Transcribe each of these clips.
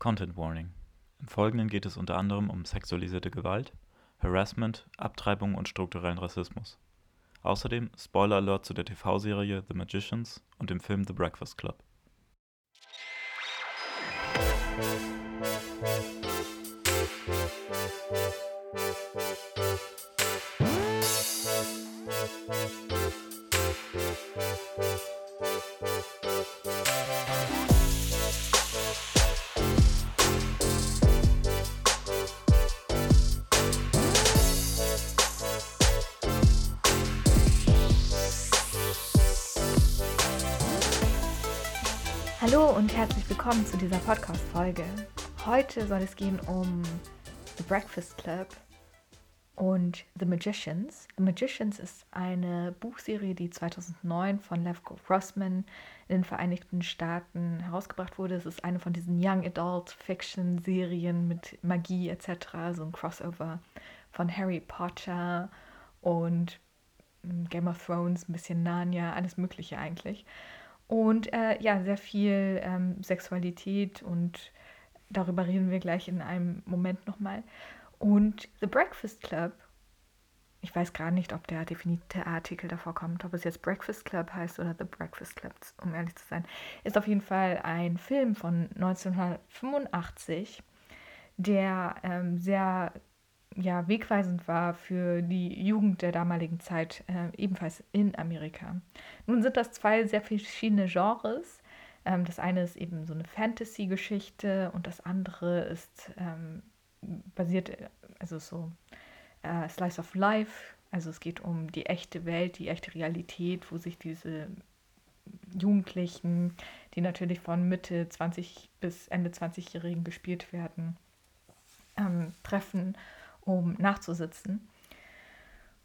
Content Warning. Im Folgenden geht es unter anderem um sexualisierte Gewalt, Harassment, Abtreibung und strukturellen Rassismus. Außerdem Spoiler Alert zu der TV-Serie The Magicians und dem Film The Breakfast Club. Hallo und herzlich willkommen zu dieser Podcast-Folge. Heute soll es gehen um The Breakfast Club und The Magicians. The Magicians ist eine Buchserie, die 2009 von Lev Grossman in den Vereinigten Staaten herausgebracht wurde. Es ist eine von diesen Young Adult Fiction Serien mit Magie etc., so ein Crossover von Harry Potter und Game of Thrones, ein bisschen Narnia, alles Mögliche eigentlich. Und äh, ja, sehr viel ähm, Sexualität und darüber reden wir gleich in einem Moment nochmal. Und The Breakfast Club, ich weiß gar nicht, ob der definierte Artikel davor kommt, ob es jetzt Breakfast Club heißt oder The Breakfast Club, um ehrlich zu sein, ist auf jeden Fall ein Film von 1985, der ähm, sehr ja, wegweisend war für die Jugend der damaligen Zeit, äh, ebenfalls in Amerika. Nun sind das zwei sehr verschiedene Genres. Ähm, das eine ist eben so eine Fantasy-Geschichte und das andere ist ähm, basiert, also so äh, Slice of Life. Also es geht um die echte Welt, die echte Realität, wo sich diese Jugendlichen, die natürlich von Mitte 20 bis Ende 20-Jährigen gespielt werden, ähm, treffen um nachzusitzen.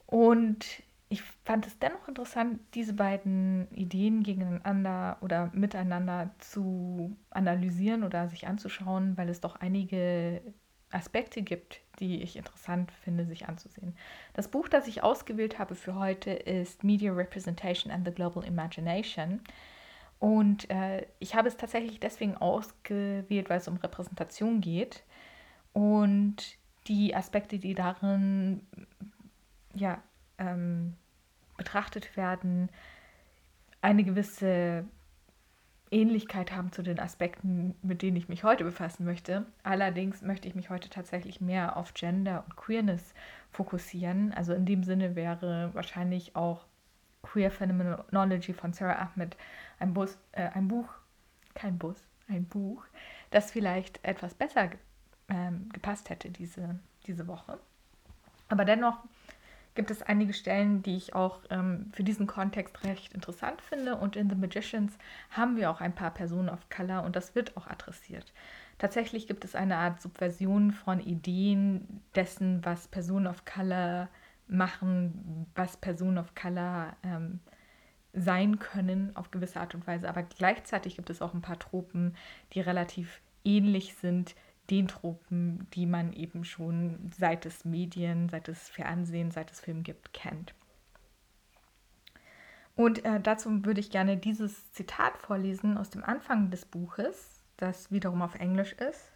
Und ich fand es dennoch interessant, diese beiden Ideen gegeneinander oder miteinander zu analysieren oder sich anzuschauen, weil es doch einige Aspekte gibt, die ich interessant finde, sich anzusehen. Das Buch, das ich ausgewählt habe für heute, ist Media Representation and the Global Imagination. Und äh, ich habe es tatsächlich deswegen ausgewählt, weil es um Repräsentation geht. Und die Aspekte, die darin ja, ähm, betrachtet werden, eine gewisse Ähnlichkeit haben zu den Aspekten, mit denen ich mich heute befassen möchte. Allerdings möchte ich mich heute tatsächlich mehr auf Gender und Queerness fokussieren. Also in dem Sinne wäre wahrscheinlich auch Queer Phenomenology von Sarah Ahmed ein, Bus, äh, ein Buch, kein Bus, ein Buch, das vielleicht etwas besser ähm, gepasst hätte diese, diese Woche. Aber dennoch gibt es einige Stellen, die ich auch ähm, für diesen Kontext recht interessant finde. Und in The Magicians haben wir auch ein paar Personen of Color und das wird auch adressiert. Tatsächlich gibt es eine Art Subversion von Ideen dessen, was Personen of Color machen, was Personen of Color ähm, sein können auf gewisse Art und Weise. Aber gleichzeitig gibt es auch ein paar Tropen, die relativ ähnlich sind den Tropen, die man eben schon seit es Medien, seit es Fernsehen, seit es Film gibt, kennt. Und äh, dazu würde ich gerne dieses Zitat vorlesen aus dem Anfang des Buches, das wiederum auf Englisch ist.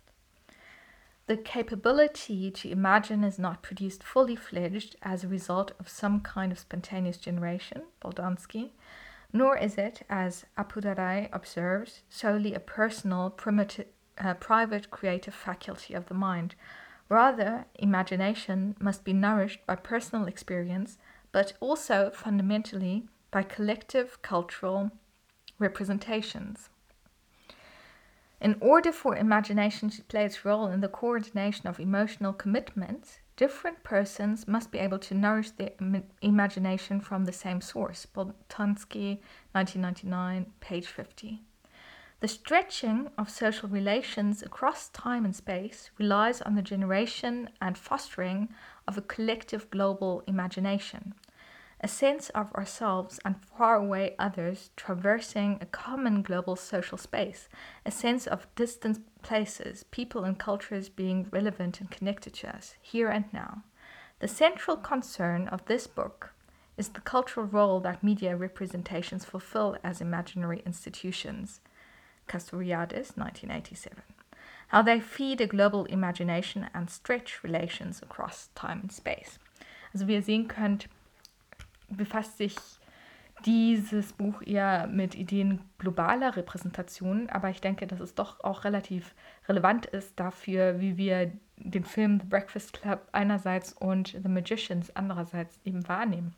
The capability to imagine is not produced fully fledged as a result of some kind of spontaneous generation, Boldansky, nor is it, as Apudarai observes, solely a personal, primitive, a private creative faculty of the mind. Rather, imagination must be nourished by personal experience, but also fundamentally by collective cultural representations. In order for imagination to play its role in the coordination of emotional commitments, different persons must be able to nourish their Im- imagination from the same source. Boltanski, 1999, page 50. The stretching of social relations across time and space relies on the generation and fostering of a collective global imagination, a sense of ourselves and faraway others traversing a common global social space, a sense of distant places, people, and cultures being relevant and connected to us, here and now. The central concern of this book is the cultural role that media representations fulfill as imaginary institutions. Castoriadis, 1987. how they feed a global imagination and stretch relations across time and space. Also wie ihr sehen könnt, befasst sich dieses Buch eher mit Ideen globaler Repräsentation, aber ich denke, dass es doch auch relativ relevant ist dafür, wie wir den Film The Breakfast Club einerseits und The Magicians andererseits eben wahrnehmen.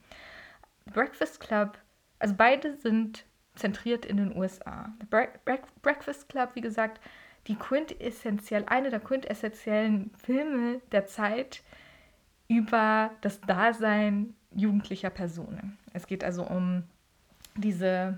The Breakfast Club, also beide sind zentriert in den USA. Bre Bre Breakfast Club, wie gesagt, die quintessentiell, eine der quintessentiellen Filme der Zeit über das Dasein jugendlicher Personen. Es geht also um diese,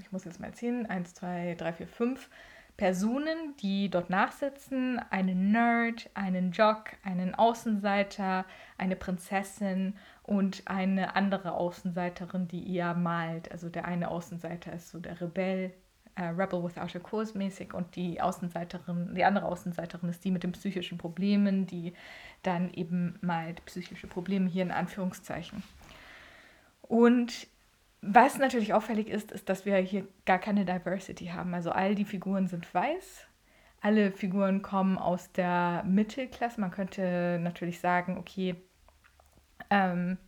ich muss jetzt mal erzählen, 1, 2, 3, 4, 5 Personen, die dort nachsitzen. Einen Nerd, einen Jock, einen Außenseiter, eine Prinzessin und eine andere Außenseiterin, die eher malt. Also der eine Außenseiter ist so der Rebell, äh, Rebel without a cause mäßig und die Außenseiterin, die andere Außenseiterin ist die mit den psychischen Problemen, die dann eben malt psychische Probleme hier in Anführungszeichen. Und was natürlich auffällig ist, ist, dass wir hier gar keine Diversity haben. Also all die Figuren sind weiß. Alle Figuren kommen aus der Mittelklasse. Man könnte natürlich sagen, okay, ähm,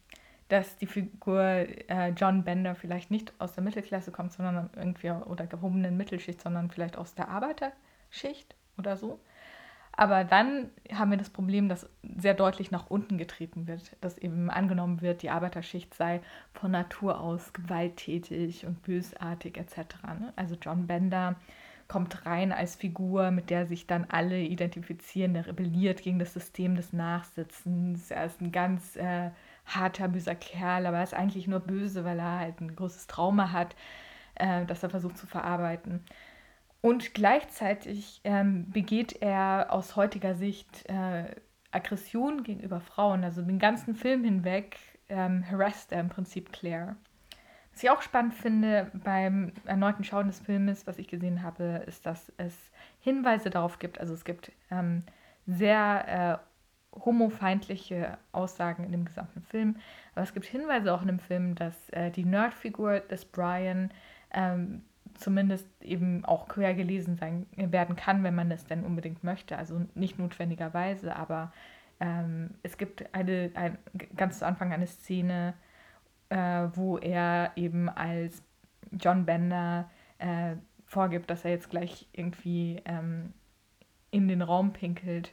dass die Figur äh, John Bender vielleicht nicht aus der Mittelklasse kommt, sondern irgendwie oder gehobenen Mittelschicht, sondern vielleicht aus der Arbeiterschicht oder so. Aber dann haben wir das Problem, dass sehr deutlich nach unten getreten wird, dass eben angenommen wird, die Arbeiterschicht sei von Natur aus gewalttätig und bösartig etc. Ne? Also John Bender kommt rein als Figur, mit der sich dann alle identifizieren. Der rebelliert gegen das System des Nachsitzens. Er ist ein ganz äh, harter, böser Kerl, aber er ist eigentlich nur böse, weil er halt ein großes Trauma hat, äh, das er versucht zu verarbeiten. Und gleichzeitig ähm, begeht er aus heutiger Sicht äh, Aggression gegenüber Frauen. Also den ganzen Film hinweg ähm, harasst er im Prinzip Claire. Was ich auch spannend finde beim erneuten Schauen des Filmes, was ich gesehen habe, ist, dass es Hinweise darauf gibt. Also es gibt ähm, sehr äh, homofeindliche Aussagen in dem gesamten Film. Aber es gibt Hinweise auch in dem Film, dass äh, die Nerdfigur des Brian ähm, zumindest eben auch quer gelesen sein, werden kann, wenn man das denn unbedingt möchte. Also nicht notwendigerweise, aber ähm, es gibt eine, ein, ganz zu Anfang eine Szene, äh, wo er eben als John Bender äh, vorgibt, dass er jetzt gleich irgendwie ähm, in den Raum pinkelt,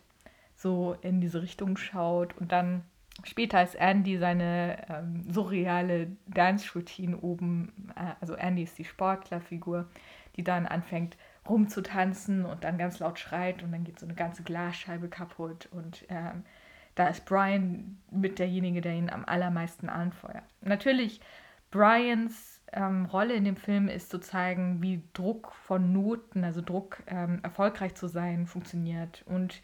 so in diese Richtung schaut. Und dann später ist Andy seine ähm, surreale Dance-Routine oben, äh, also Andy ist die Sportlerfigur, die dann anfängt rumzutanzen und dann ganz laut schreit und dann geht so eine ganze Glasscheibe kaputt und ähm, da ist Brian mit derjenige, der ihn am allermeisten anfeuert. Natürlich, Brians ähm, Rolle in dem Film ist zu zeigen, wie Druck von Noten, also Druck ähm, erfolgreich zu sein, funktioniert. Und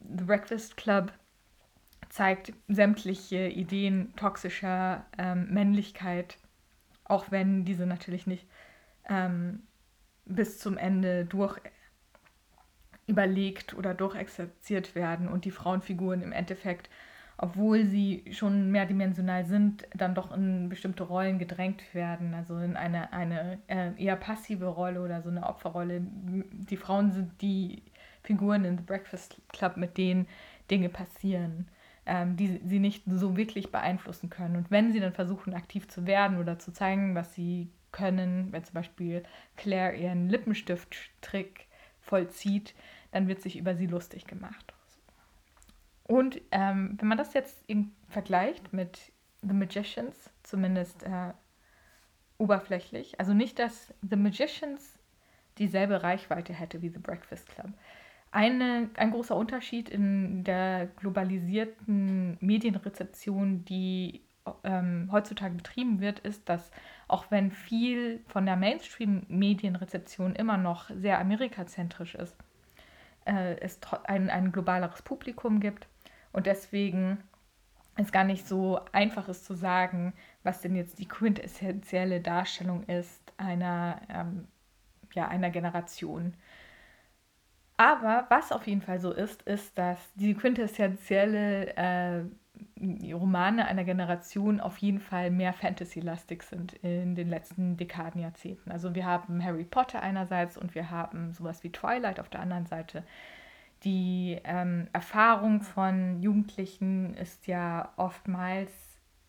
The Breakfast Club zeigt sämtliche Ideen toxischer ähm, Männlichkeit, auch wenn diese natürlich nicht ähm, bis zum Ende durch überlegt oder durchexerziert werden und die Frauenfiguren im Endeffekt, obwohl sie schon mehrdimensional sind, dann doch in bestimmte Rollen gedrängt werden, also in eine, eine äh, eher passive Rolle oder so eine Opferrolle. Die Frauen sind die Figuren in The Breakfast Club, mit denen Dinge passieren ähm, die sie nicht so wirklich beeinflussen können. Und wenn sie dann versuchen, aktiv zu werden oder zu zeigen, was sie können, wenn zum Beispiel Claire ihren Lippenstift-Trick vollzieht, dann wird sich über sie lustig gemacht. Und ähm, wenn man das jetzt vergleicht mit The Magicians, zumindest äh, oberflächlich, also nicht, dass The Magicians dieselbe Reichweite hätte wie The Breakfast Club, eine, ein großer Unterschied in der globalisierten Medienrezeption, die ähm, heutzutage betrieben wird, ist, dass auch wenn viel von der Mainstream-Medienrezeption immer noch sehr amerikazentrisch ist, äh, es ein, ein globaleres Publikum gibt und deswegen es gar nicht so einfach ist zu sagen, was denn jetzt die quintessentielle Darstellung ist einer, ähm, ja, einer Generation. Aber was auf jeden Fall so ist, ist, dass die quintessentielle äh, Romane einer Generation auf jeden Fall mehr Fantasy-lastig sind in den letzten Dekaden, Jahrzehnten. Also wir haben Harry Potter einerseits und wir haben sowas wie Twilight auf der anderen Seite, die ähm, Erfahrung von Jugendlichen ist ja oftmals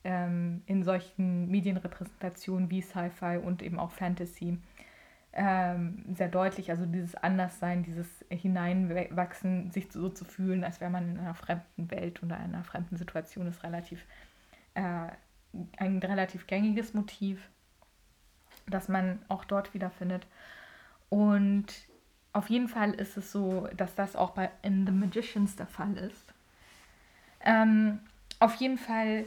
ähm, in solchen Medienrepräsentationen wie Sci-Fi und eben auch Fantasy ähm, sehr deutlich. Also dieses Anderssein, dieses Hineinwachsen, sich so zu fühlen, als wäre man in einer fremden Welt oder einer fremden Situation, ist relativ äh, ein relativ gängiges Motiv, das man auch dort wiederfindet. Und auf jeden Fall ist es so, dass das auch bei In The Magicians der Fall ist. Ähm, auf jeden Fall,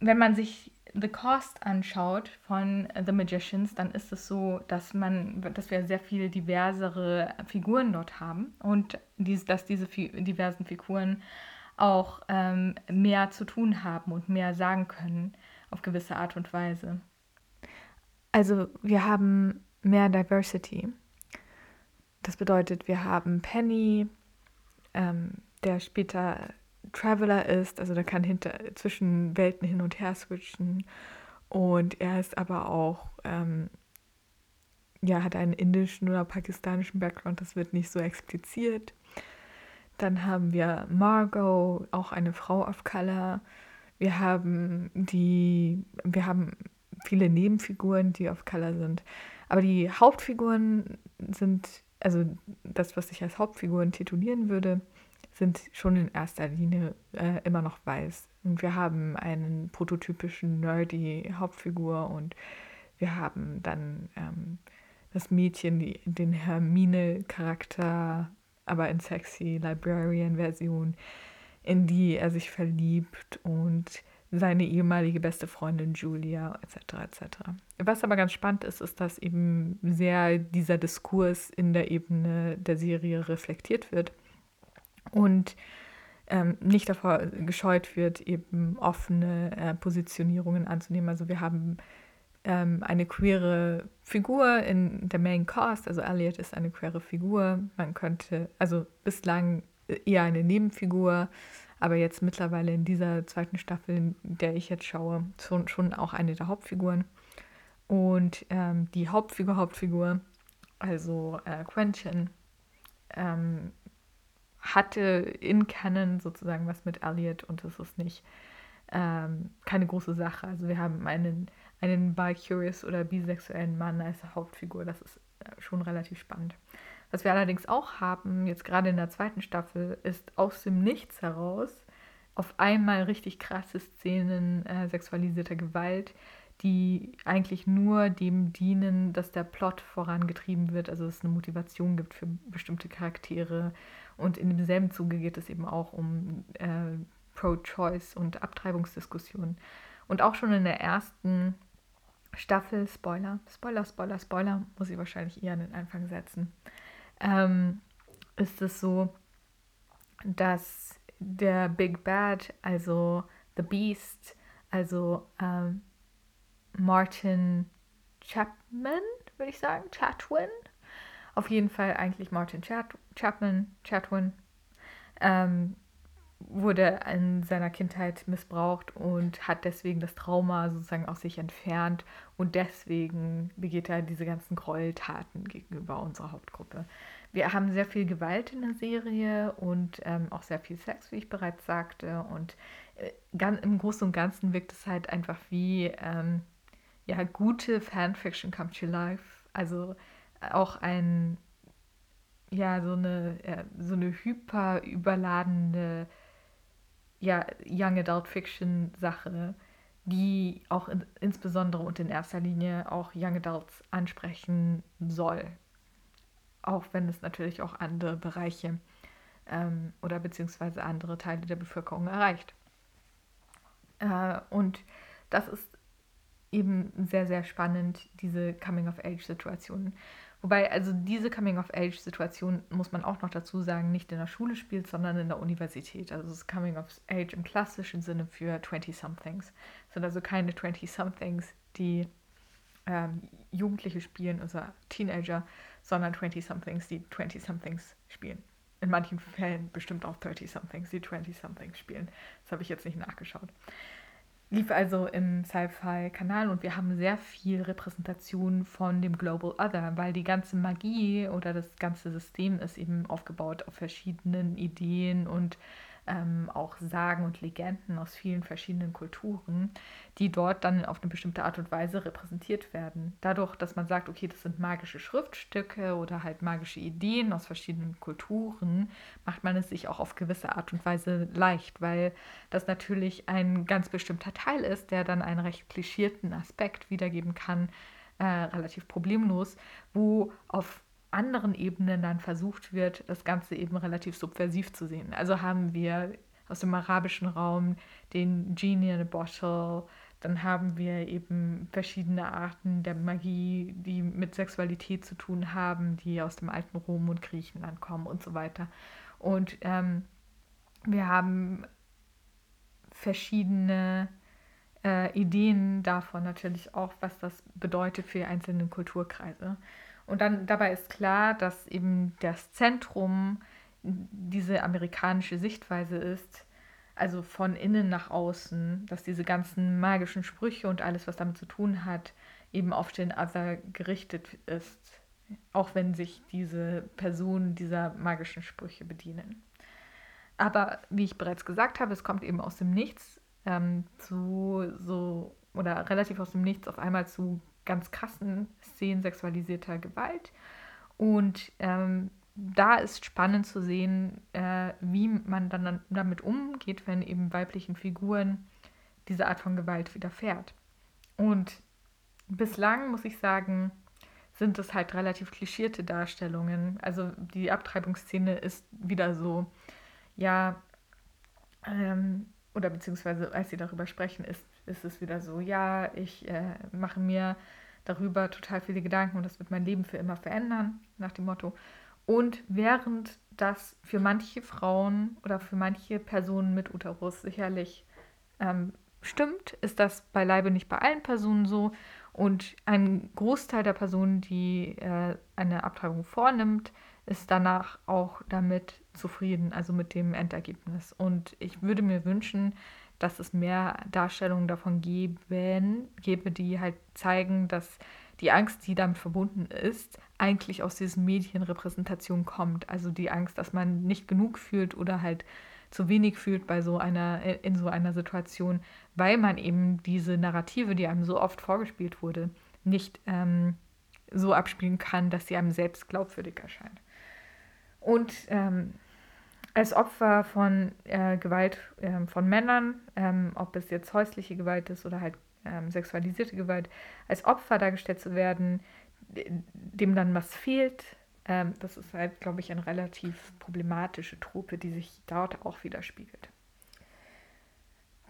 wenn man sich The Cost anschaut von The Magicians, dann ist es so, dass man, dass wir sehr viel diversere Figuren dort haben und dies, dass diese diversen Figuren auch ähm, mehr zu tun haben und mehr sagen können auf gewisse Art und Weise. Also wir haben mehr Diversity. Das bedeutet, wir haben Penny, ähm, der später Traveler ist, also der kann hinter, zwischen Welten hin und her switchen. Und er ist aber auch, ähm, ja, hat einen indischen oder pakistanischen Background, das wird nicht so expliziert. Dann haben wir Margot, auch eine Frau of Color. Wir haben die, wir haben viele Nebenfiguren, die of Color sind. Aber die Hauptfiguren sind, also das, was ich als Hauptfiguren titulieren würde, sind schon in erster Linie äh, immer noch weiß. Und wir haben einen prototypischen nerdy Hauptfigur und wir haben dann ähm, das Mädchen, die, den Hermine-Charakter, aber in sexy Librarian-Version, in die er sich verliebt und seine ehemalige beste Freundin Julia etc. etc. Was aber ganz spannend ist, ist, dass eben sehr dieser Diskurs in der Ebene der Serie reflektiert wird und ähm, nicht davor gescheut wird, eben offene äh, Positionierungen anzunehmen. Also wir haben ähm, eine queere Figur in der Main Cast, also Elliot ist eine queere Figur. Man könnte, also bislang eher eine Nebenfigur, aber jetzt mittlerweile in dieser zweiten Staffel, in der ich jetzt schaue, schon, schon auch eine der Hauptfiguren. Und ähm, die Hauptfigur, Hauptfigur, also äh, Quentin, ähm, hatte in Canon sozusagen was mit Elliot und das ist nicht ähm, keine große Sache. Also wir haben einen, einen bi-curious oder bisexuellen Mann als Hauptfigur, das ist äh, schon relativ spannend. Was wir allerdings auch haben, jetzt gerade in der zweiten Staffel, ist aus dem Nichts heraus auf einmal richtig krasse Szenen äh, sexualisierter Gewalt, die eigentlich nur dem dienen, dass der Plot vorangetrieben wird, also es eine Motivation gibt für bestimmte Charaktere. Und in demselben Zuge geht es eben auch um äh, Pro-Choice und Abtreibungsdiskussionen. Und auch schon in der ersten Staffel, Spoiler, Spoiler, Spoiler, Spoiler, muss ich wahrscheinlich eher an den Anfang setzen, ähm, ist es so, dass der Big Bad, also The Beast, also ähm, Martin Chapman, würde ich sagen, Chatwin. Auf jeden Fall eigentlich Martin Chat Chapman, Chatwin, ähm, wurde in seiner Kindheit missbraucht und hat deswegen das Trauma sozusagen aus sich entfernt und deswegen begeht er diese ganzen Gräueltaten gegenüber unserer Hauptgruppe. Wir haben sehr viel Gewalt in der Serie und ähm, auch sehr viel Sex, wie ich bereits sagte und äh, ganz, im Großen und Ganzen wirkt es halt einfach wie ähm, ja, gute Fanfiction come to life. Also auch ein, ja, so eine, ja, so eine hyper überladene, ja, Young Adult Fiction Sache, die auch in, insbesondere und in erster Linie auch Young Adults ansprechen soll. Auch wenn es natürlich auch andere Bereiche ähm, oder beziehungsweise andere Teile der Bevölkerung erreicht. Äh, und das ist eben sehr, sehr spannend, diese Coming-of-Age-Situationen. Wobei, also diese Coming-of-Age-Situation, muss man auch noch dazu sagen, nicht in der Schule spielt, sondern in der Universität. Also das Coming-of-Age im klassischen Sinne für 20-somethings. Es sind also keine 20-somethings, die ähm, Jugendliche spielen, also Teenager, sondern 20-somethings, die 20-somethings spielen. In manchen Fällen bestimmt auch 30-somethings, die 20-somethings spielen. Das habe ich jetzt nicht nachgeschaut. Lief also im Sci-Fi-Kanal und wir haben sehr viel Repräsentation von dem Global Other, weil die ganze Magie oder das ganze System ist eben aufgebaut auf verschiedenen Ideen und ähm, auch Sagen und Legenden aus vielen verschiedenen Kulturen, die dort dann auf eine bestimmte Art und Weise repräsentiert werden. Dadurch, dass man sagt, okay, das sind magische Schriftstücke oder halt magische Ideen aus verschiedenen Kulturen, macht man es sich auch auf gewisse Art und Weise leicht, weil das natürlich ein ganz bestimmter Teil ist, der dann einen recht klischierten Aspekt wiedergeben kann, äh, relativ problemlos, wo auf anderen Ebenen dann versucht wird, das Ganze eben relativ subversiv zu sehen. Also haben wir aus dem arabischen Raum den Genie in a Bottle, dann haben wir eben verschiedene Arten der Magie, die mit Sexualität zu tun haben, die aus dem alten Rom und Griechenland kommen und so weiter. Und ähm, wir haben verschiedene äh, Ideen davon natürlich auch, was das bedeutet für die einzelnen Kulturkreise. Und dann dabei ist klar, dass eben das Zentrum diese amerikanische Sichtweise ist, also von innen nach außen, dass diese ganzen magischen Sprüche und alles, was damit zu tun hat, eben auf den Other gerichtet ist, auch wenn sich diese Personen dieser magischen Sprüche bedienen. Aber wie ich bereits gesagt habe, es kommt eben aus dem Nichts ähm, zu so oder relativ aus dem Nichts auf einmal zu ganz krassen Szenen sexualisierter Gewalt. Und ähm, da ist spannend zu sehen, äh, wie man dann damit umgeht, wenn eben weiblichen Figuren diese Art von Gewalt widerfährt. Und bislang muss ich sagen, sind es halt relativ klischierte Darstellungen. Also die Abtreibungsszene ist wieder so, ja, ähm, oder beziehungsweise als sie darüber sprechen, ist, ist es wieder so, ja, ich äh, mache mir darüber total viele Gedanken und das wird mein Leben für immer verändern, nach dem Motto. Und während das für manche Frauen oder für manche Personen mit Uterus sicherlich ähm, stimmt, ist das beileibe nicht bei allen Personen so. Und ein Großteil der Personen, die äh, eine Abtreibung vornimmt, ist danach auch damit zufrieden, also mit dem Endergebnis. Und ich würde mir wünschen, dass es mehr Darstellungen davon geben, gäbe, die halt zeigen, dass die Angst, die damit verbunden ist, eigentlich aus diesen Medienrepräsentationen kommt. Also die Angst, dass man nicht genug fühlt oder halt zu wenig fühlt bei so einer, in so einer Situation, weil man eben diese Narrative, die einem so oft vorgespielt wurde, nicht ähm, so abspielen kann, dass sie einem selbst glaubwürdig erscheint. Und ähm, als Opfer von äh, Gewalt äh, von Männern, ähm, ob es jetzt häusliche Gewalt ist oder halt ähm, sexualisierte Gewalt, als Opfer dargestellt zu werden, dem dann was fehlt, ähm, das ist halt, glaube ich, eine relativ problematische Truppe, die sich dort auch widerspiegelt.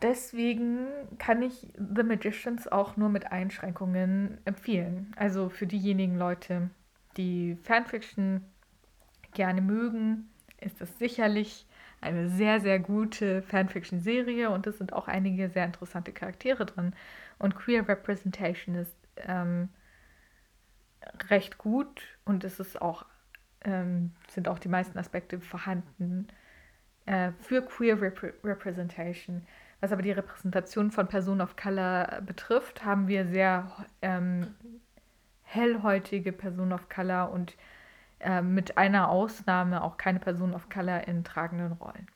Deswegen kann ich The Magicians auch nur mit Einschränkungen empfehlen. Also für diejenigen Leute, die Fanfiction gerne mögen, ist es sicherlich eine sehr, sehr gute Fanfiction-Serie und es sind auch einige sehr interessante Charaktere drin. Und Queer Representation ist ähm, recht gut und es ist auch, ähm, sind auch die meisten Aspekte vorhanden äh, für Queer Rep Representation. Was aber die Repräsentation von Personen of Color betrifft, haben wir sehr ähm, hellhäutige Personen of Color und äh, mit einer Ausnahme auch keine Person of Color in tragenden Rollen.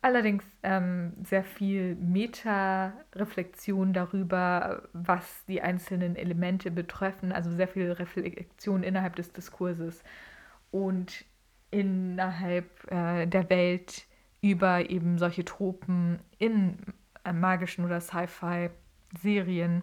Allerdings ähm, sehr viel Meta-Reflexion darüber, was die einzelnen Elemente betreffen, also sehr viel Reflexion innerhalb des Diskurses und innerhalb äh, der Welt über eben solche Tropen in äh, magischen oder Sci-Fi-Serien,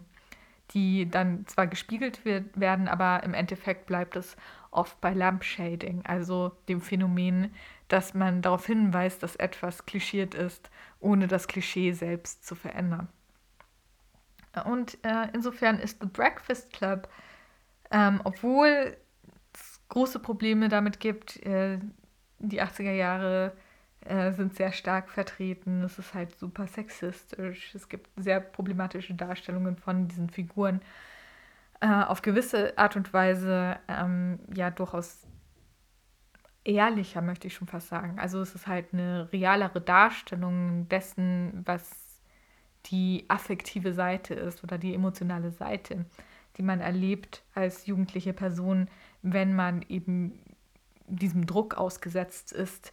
die dann zwar gespiegelt wird, werden, aber im Endeffekt bleibt es oft bei Lampshading, also dem Phänomen, dass man darauf hinweist, dass etwas klischiert ist, ohne das Klischee selbst zu verändern. Und äh, insofern ist The Breakfast Club, ähm, obwohl es große Probleme damit gibt, äh, die 80er Jahre äh, sind sehr stark vertreten, es ist halt super sexistisch, es gibt sehr problematische Darstellungen von diesen Figuren äh, auf gewisse Art und Weise ähm, ja durchaus ehrlicher, möchte ich schon fast sagen. Also es ist halt eine realere Darstellung dessen, was die affektive Seite ist oder die emotionale Seite, die man erlebt als jugendliche Person, wenn man eben diesem Druck ausgesetzt ist,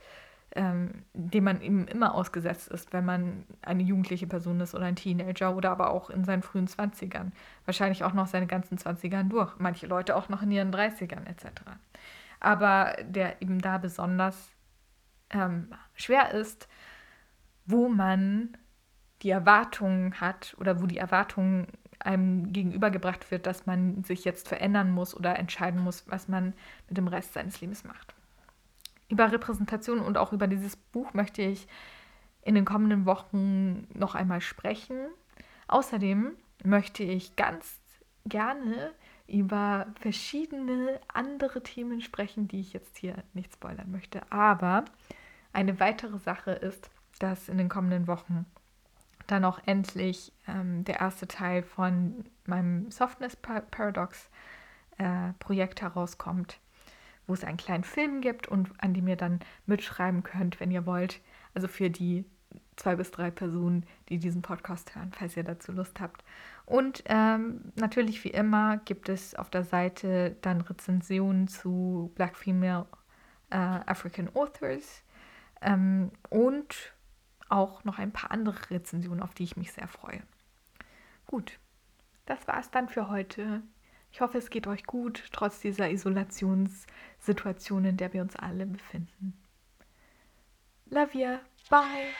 ähm, dem man eben immer ausgesetzt ist, wenn man eine jugendliche Person ist oder ein Teenager oder aber auch in seinen frühen 20ern. Wahrscheinlich auch noch seine ganzen 20ern durch. Manche Leute auch noch in ihren 30ern etc. Aber der eben da besonders ähm, schwer ist, wo man die Erwartungen hat oder wo die Erwartungen einem gegenübergebracht wird, dass man sich jetzt verändern muss oder entscheiden muss, was man mit dem Rest seines Lebens macht. Über Repräsentation und auch über dieses Buch möchte ich in den kommenden Wochen noch einmal sprechen. Außerdem möchte ich ganz gerne über verschiedene andere Themen sprechen, die ich jetzt hier nicht spoilern möchte. Aber eine weitere Sache ist, dass in den kommenden Wochen dann auch endlich ähm, der erste Teil von meinem Softness Paradox äh, Projekt herauskommt, wo es einen kleinen Film gibt und an dem ihr dann mitschreiben könnt, wenn ihr wollt. Also für die zwei bis drei Personen, die diesen Podcast hören, falls ihr dazu Lust habt. Und ähm, natürlich wie immer gibt es auf der Seite dann Rezensionen zu Black Female äh, African Authors ähm, und auch noch ein paar andere Rezensionen, auf die ich mich sehr freue. Gut, das war es dann für heute. Ich hoffe, es geht euch gut, trotz dieser Isolationssituation, in der wir uns alle befinden. Love you. Bye.